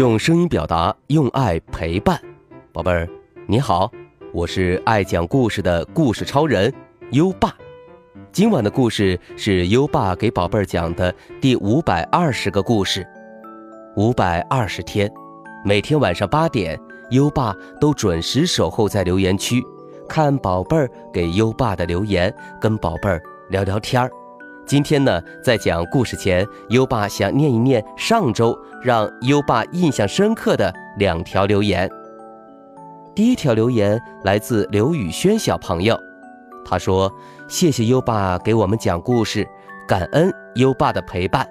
用声音表达，用爱陪伴，宝贝儿，你好，我是爱讲故事的故事超人优爸。今晚的故事是优爸给宝贝儿讲的第五百二十个故事。五百二十天，每天晚上八点，优爸都准时守候在留言区，看宝贝儿给优爸的留言，跟宝贝儿聊聊天儿。今天呢，在讲故事前，优爸想念一念上周让优爸印象深刻的两条留言。第一条留言来自刘宇轩小朋友，他说：“谢谢优爸给我们讲故事，感恩优爸的陪伴。”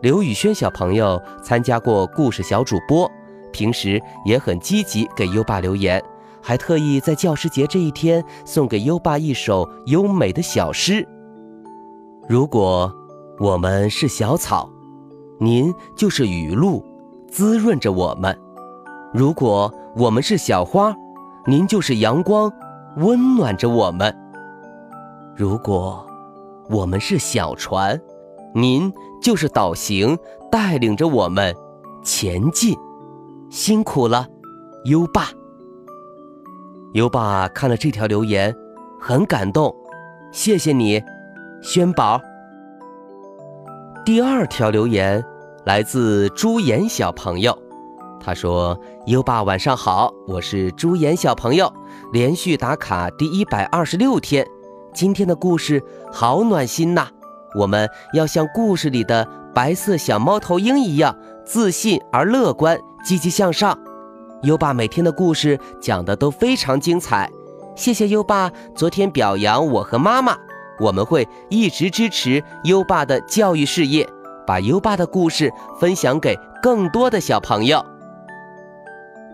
刘宇轩小朋友参加过故事小主播，平时也很积极给优爸留言，还特意在教师节这一天送给优爸一首优美的小诗。如果我们是小草，您就是雨露，滋润着我们；如果我们是小花，您就是阳光，温暖着我们；如果我们是小船，您就是导行，带领着我们前进。辛苦了，优爸。优爸看了这条留言，很感动，谢谢你。轩宝。第二条留言来自朱岩小朋友，他说：“优爸晚上好，我是朱岩小朋友，连续打卡第一百二十六天，今天的故事好暖心呐！我们要像故事里的白色小猫头鹰一样自信而乐观，积极向上。优爸每天的故事讲的都非常精彩，谢谢优爸昨天表扬我和妈妈。”我们会一直支持优爸的教育事业，把优爸的故事分享给更多的小朋友。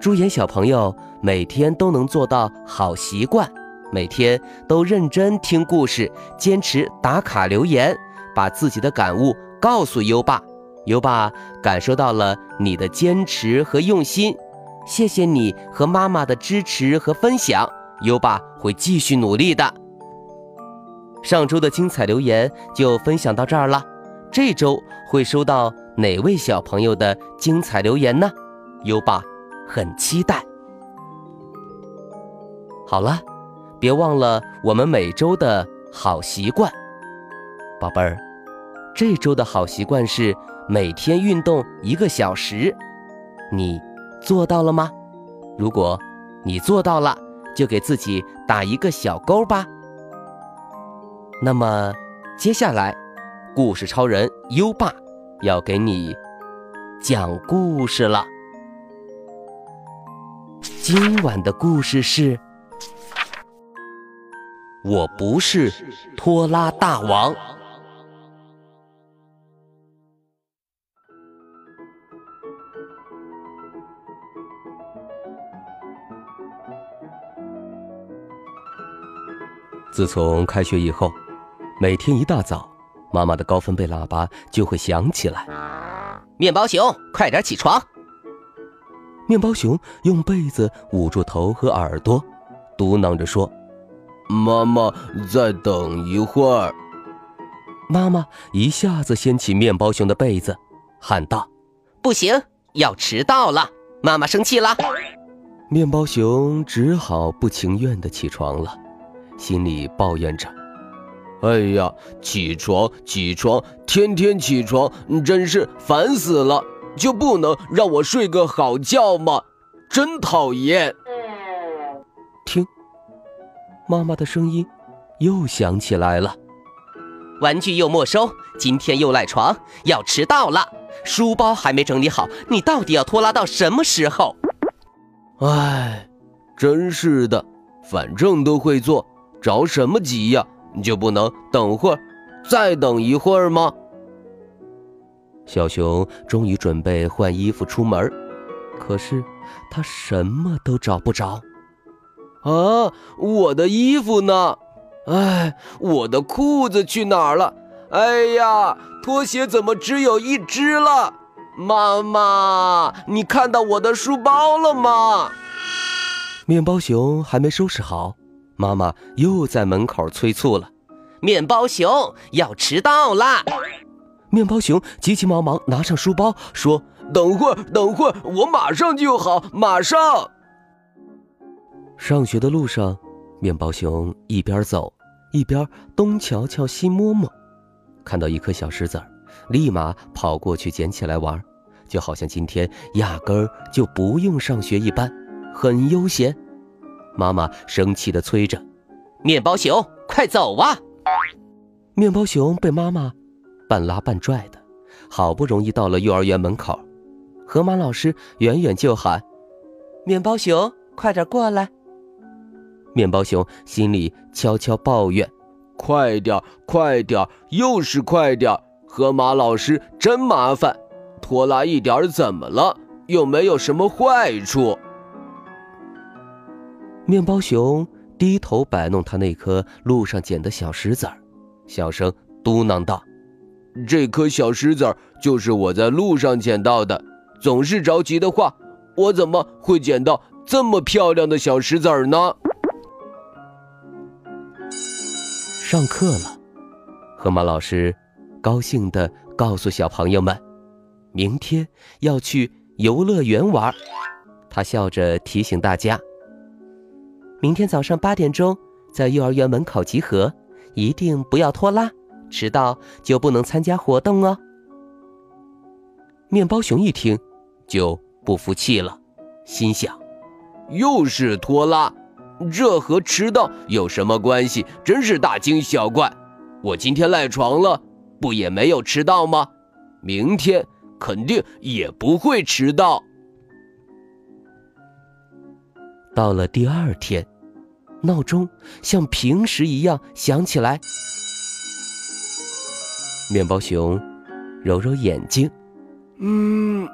朱颜小朋友每天都能做到好习惯，每天都认真听故事，坚持打卡留言，把自己的感悟告诉优爸。优爸感受到了你的坚持和用心，谢谢你和妈妈的支持和分享，优爸会继续努力的。上周的精彩留言就分享到这儿了，这周会收到哪位小朋友的精彩留言呢？优爸很期待。好了，别忘了我们每周的好习惯，宝贝儿，这周的好习惯是每天运动一个小时，你做到了吗？如果你做到了，就给自己打一个小勾吧。那么，接下来，故事超人优爸要给你讲故事了。今晚的故事是：我不是拖拉大王。自从开学以后。每天一大早，妈妈的高分贝喇叭就会响起来。面包熊，快点起床！面包熊用被子捂住头和耳朵，嘟囔着说：“妈妈，再等一会儿。”妈妈一下子掀起面包熊的被子，喊道：“不行，要迟到了！妈妈生气了。”面包熊只好不情愿的起床了，心里抱怨着。哎呀，起床起床，天天起床，真是烦死了！就不能让我睡个好觉吗？真讨厌！听，妈妈的声音又响起来了。玩具又没收，今天又赖床，要迟到了。书包还没整理好，你到底要拖拉到什么时候？哎，真是的，反正都会做，着什么急呀？你就不能等会儿，再等一会儿吗？小熊终于准备换衣服出门，可是他什么都找不着。啊，我的衣服呢？哎，我的裤子去哪儿了？哎呀，拖鞋怎么只有一只了？妈妈，你看到我的书包了吗？面包熊还没收拾好。妈妈又在门口催促了：“面包熊要迟到啦！”面包熊急急忙忙拿上书包，说：“等会儿，等会儿，我马上就好，马上。上学的路上，面包熊一边走一边东瞧瞧西摸摸，看到一颗小石子儿，立马跑过去捡起来玩，就好像今天压根儿就不用上学一般，很悠闲。妈妈生气地催着：“面包熊，快走啊！”面包熊被妈妈半拉半拽的，好不容易到了幼儿园门口，河马老师远远就喊：“面包熊，快点过来！”面包熊心里悄悄抱怨：“快点，快点，又是快点！河马老师真麻烦，拖拉一点怎么了？又没有什么坏处。”面包熊低头摆弄他那颗路上捡的小石子儿，小声嘟囔道：“这颗小石子儿就是我在路上捡到的。总是着急的话，我怎么会捡到这么漂亮的小石子儿呢？”上课了，河马老师高兴地告诉小朋友们：“明天要去游乐园玩。”他笑着提醒大家：“明天早上八点钟在幼儿园门口集合，一定不要拖拉，迟到就不能参加活动哦。”面包熊一听就不服气了，心想：“又是拖拉。”这和迟到有什么关系？真是大惊小怪！我今天赖床了，不也没有迟到吗？明天肯定也不会迟到。到了第二天，闹钟像平时一样响起来。面包熊揉揉眼睛，嗯，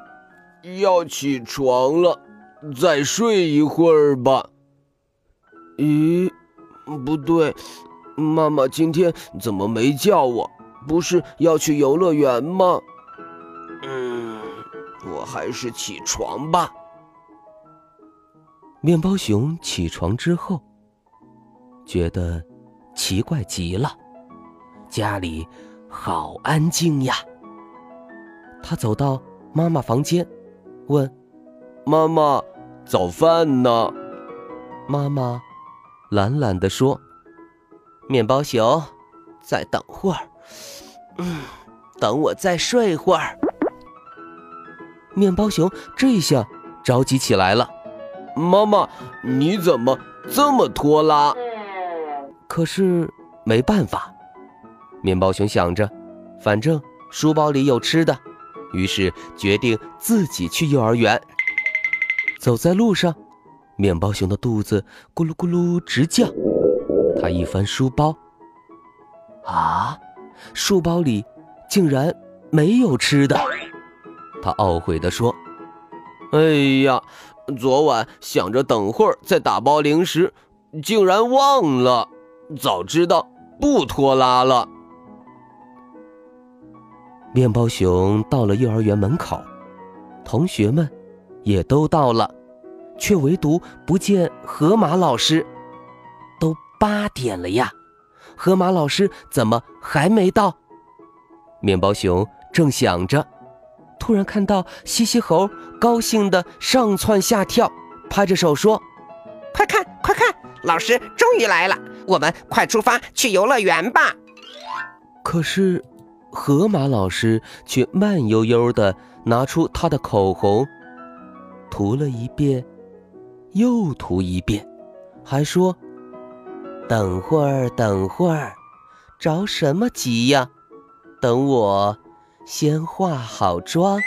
要起床了，再睡一会儿吧。咦，不对，妈妈今天怎么没叫我？不是要去游乐园吗？嗯，我还是起床吧。面包熊起床之后，觉得奇怪极了，家里好安静呀。他走到妈妈房间，问：“妈妈，早饭呢？”妈妈。懒懒地说：“面包熊，再等会儿，嗯，等我再睡会儿。”面包熊这下着急起来了：“妈妈，你怎么这么拖拉？”可是没办法，面包熊想着，反正书包里有吃的，于是决定自己去幼儿园。走在路上。面包熊的肚子咕噜咕噜直叫，他一翻书包，啊，书包里竟然没有吃的。他懊悔地说：“哎呀，昨晚想着等会儿再打包零食，竟然忘了。早知道不拖拉了。”面包熊到了幼儿园门口，同学们也都到了。却唯独不见河马老师，都八点了呀，河马老师怎么还没到？面包熊正想着，突然看到西西猴高兴的上蹿下跳，拍着手说：“快看，快看，老师终于来了！我们快出发去游乐园吧！”可是，河马老师却慢悠悠的拿出他的口红，涂了一遍。又涂一遍，还说：“等会儿，等会儿，着什么急呀？等我先化好妆。”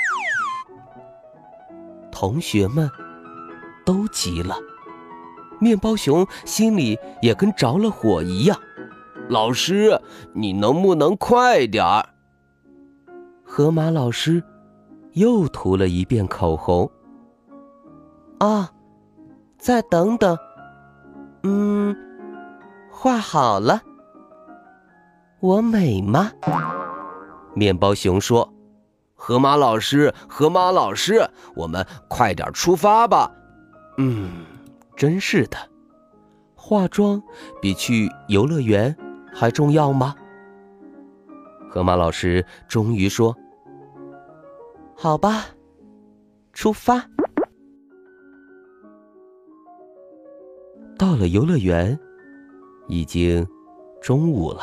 同学们都急了，面包熊心里也跟着了火一样。老师，你能不能快点儿？河马老师又涂了一遍口红。啊。再等等，嗯，画好了。我美吗？面包熊说：“河马老师，河马老师，我们快点出发吧。”嗯，真是的，化妆比去游乐园还重要吗？河马老师终于说：“好吧，出发。到了游乐园，已经中午了。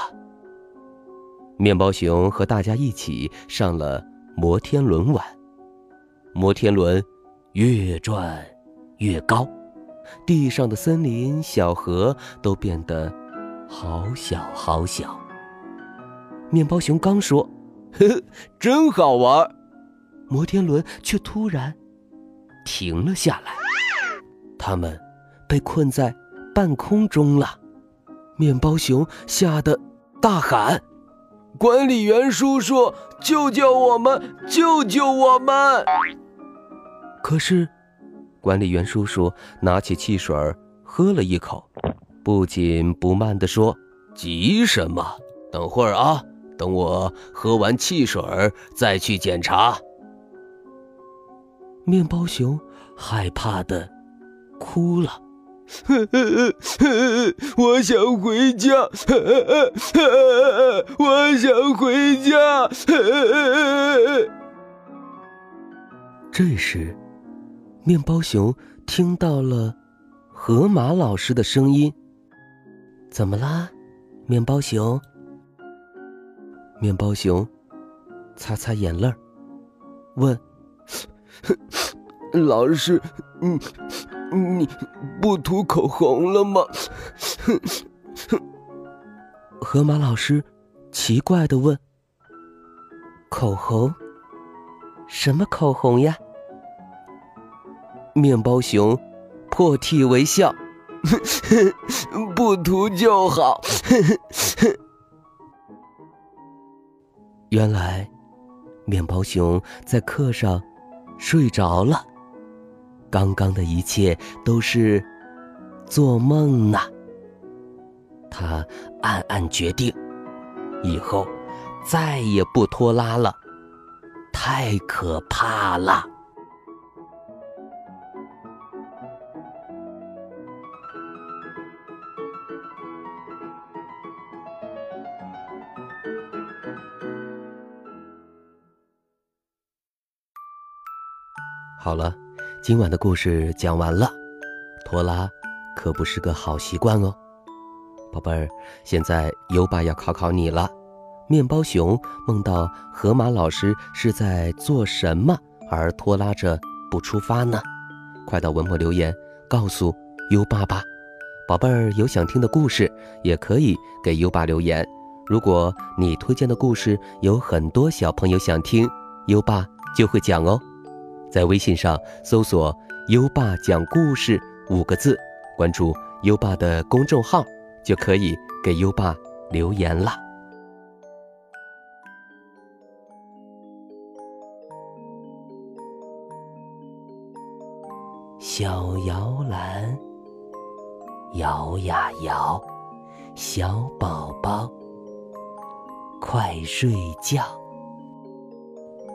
面包熊和大家一起上了摩天轮玩，摩天轮越转越高，地上的森林、小河都变得好小好小。面包熊刚说：“呵呵，真好玩。”摩天轮却突然停了下来，他们被困在半空中了。面包熊吓得大喊：“管理员叔叔，救救我们！救救我们！”可是，管理员叔叔拿起汽水喝了一口，不紧不慢地说：“急什么？等会儿啊，等我喝完汽水再去检查。”面包熊害怕的哭了，我想回家，我想回家。这时，面包熊听到了河马老师的声音：“怎么啦，面包熊？”面包熊擦擦眼泪问。老师，你你不涂口红了吗？河马老师奇怪的问：“口红？什么口红呀？”面包熊破涕为笑：“ 不涂就好。”原来，面包熊在课上。睡着了，刚刚的一切都是做梦呢。他暗暗决定，以后再也不拖拉了，太可怕了。好了，今晚的故事讲完了。拖拉可不是个好习惯哦，宝贝儿。现在优爸要考考你了：面包熊梦到河马老师是在做什么而拖拉着不出发呢？快到文末留言告诉优爸吧。宝贝儿有想听的故事，也可以给优爸留言。如果你推荐的故事有很多小朋友想听，优爸就会讲哦。在微信上搜索“优爸讲故事”五个字，关注优爸的公众号，就可以给优爸留言了。小摇篮，摇呀摇，小宝宝，快睡觉。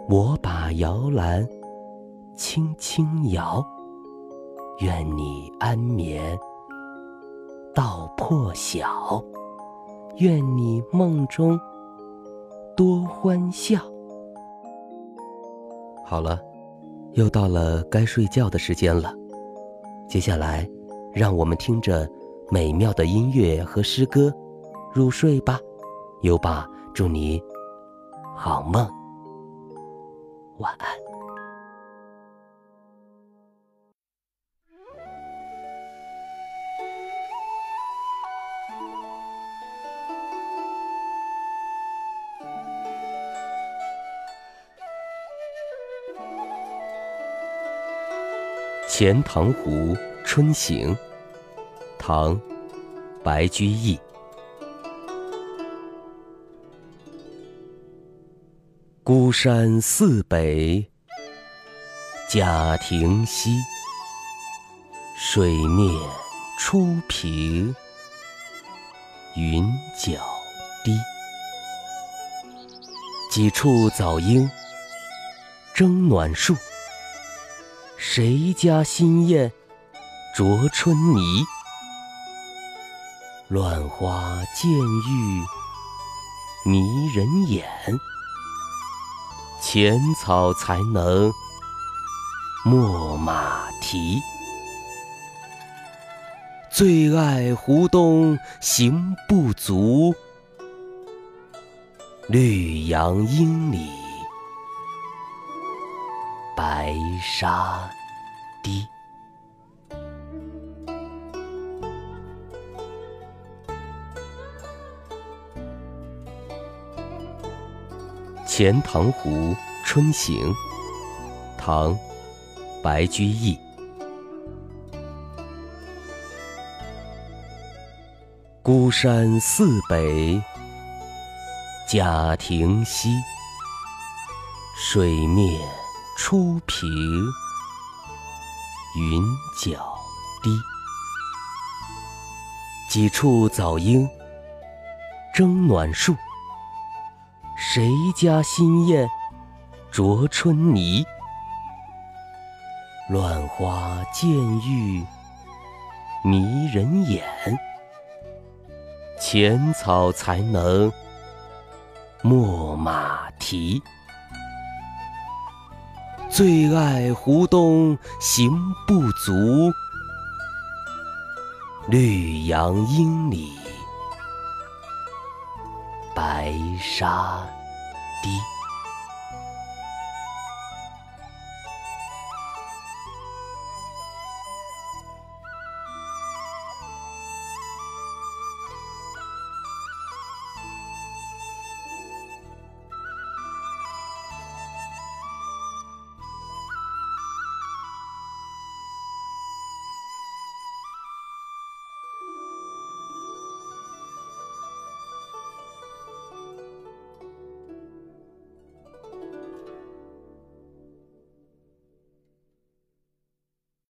我把摇篮。轻轻摇，愿你安眠到破晓，愿你梦中多欢笑。好了，又到了该睡觉的时间了。接下来，让我们听着美妙的音乐和诗歌入睡吧。优爸祝你好梦，晚安。《钱塘湖春行》唐·白居易。孤山寺北贾亭西，水面初平云脚低。几处早莺争暖树。谁家新燕啄春泥？乱花渐欲迷人眼，浅草才能没马蹄。最爱湖东行不足，绿杨阴里白沙堤。《钱塘湖春行》唐·白居易。孤山寺北贾亭西，水面初平云脚低。几处早莺争暖树。谁家新燕啄春泥？乱花渐欲迷人眼，浅草才能没马蹄。最爱湖东行不足，绿杨阴里。白沙堤。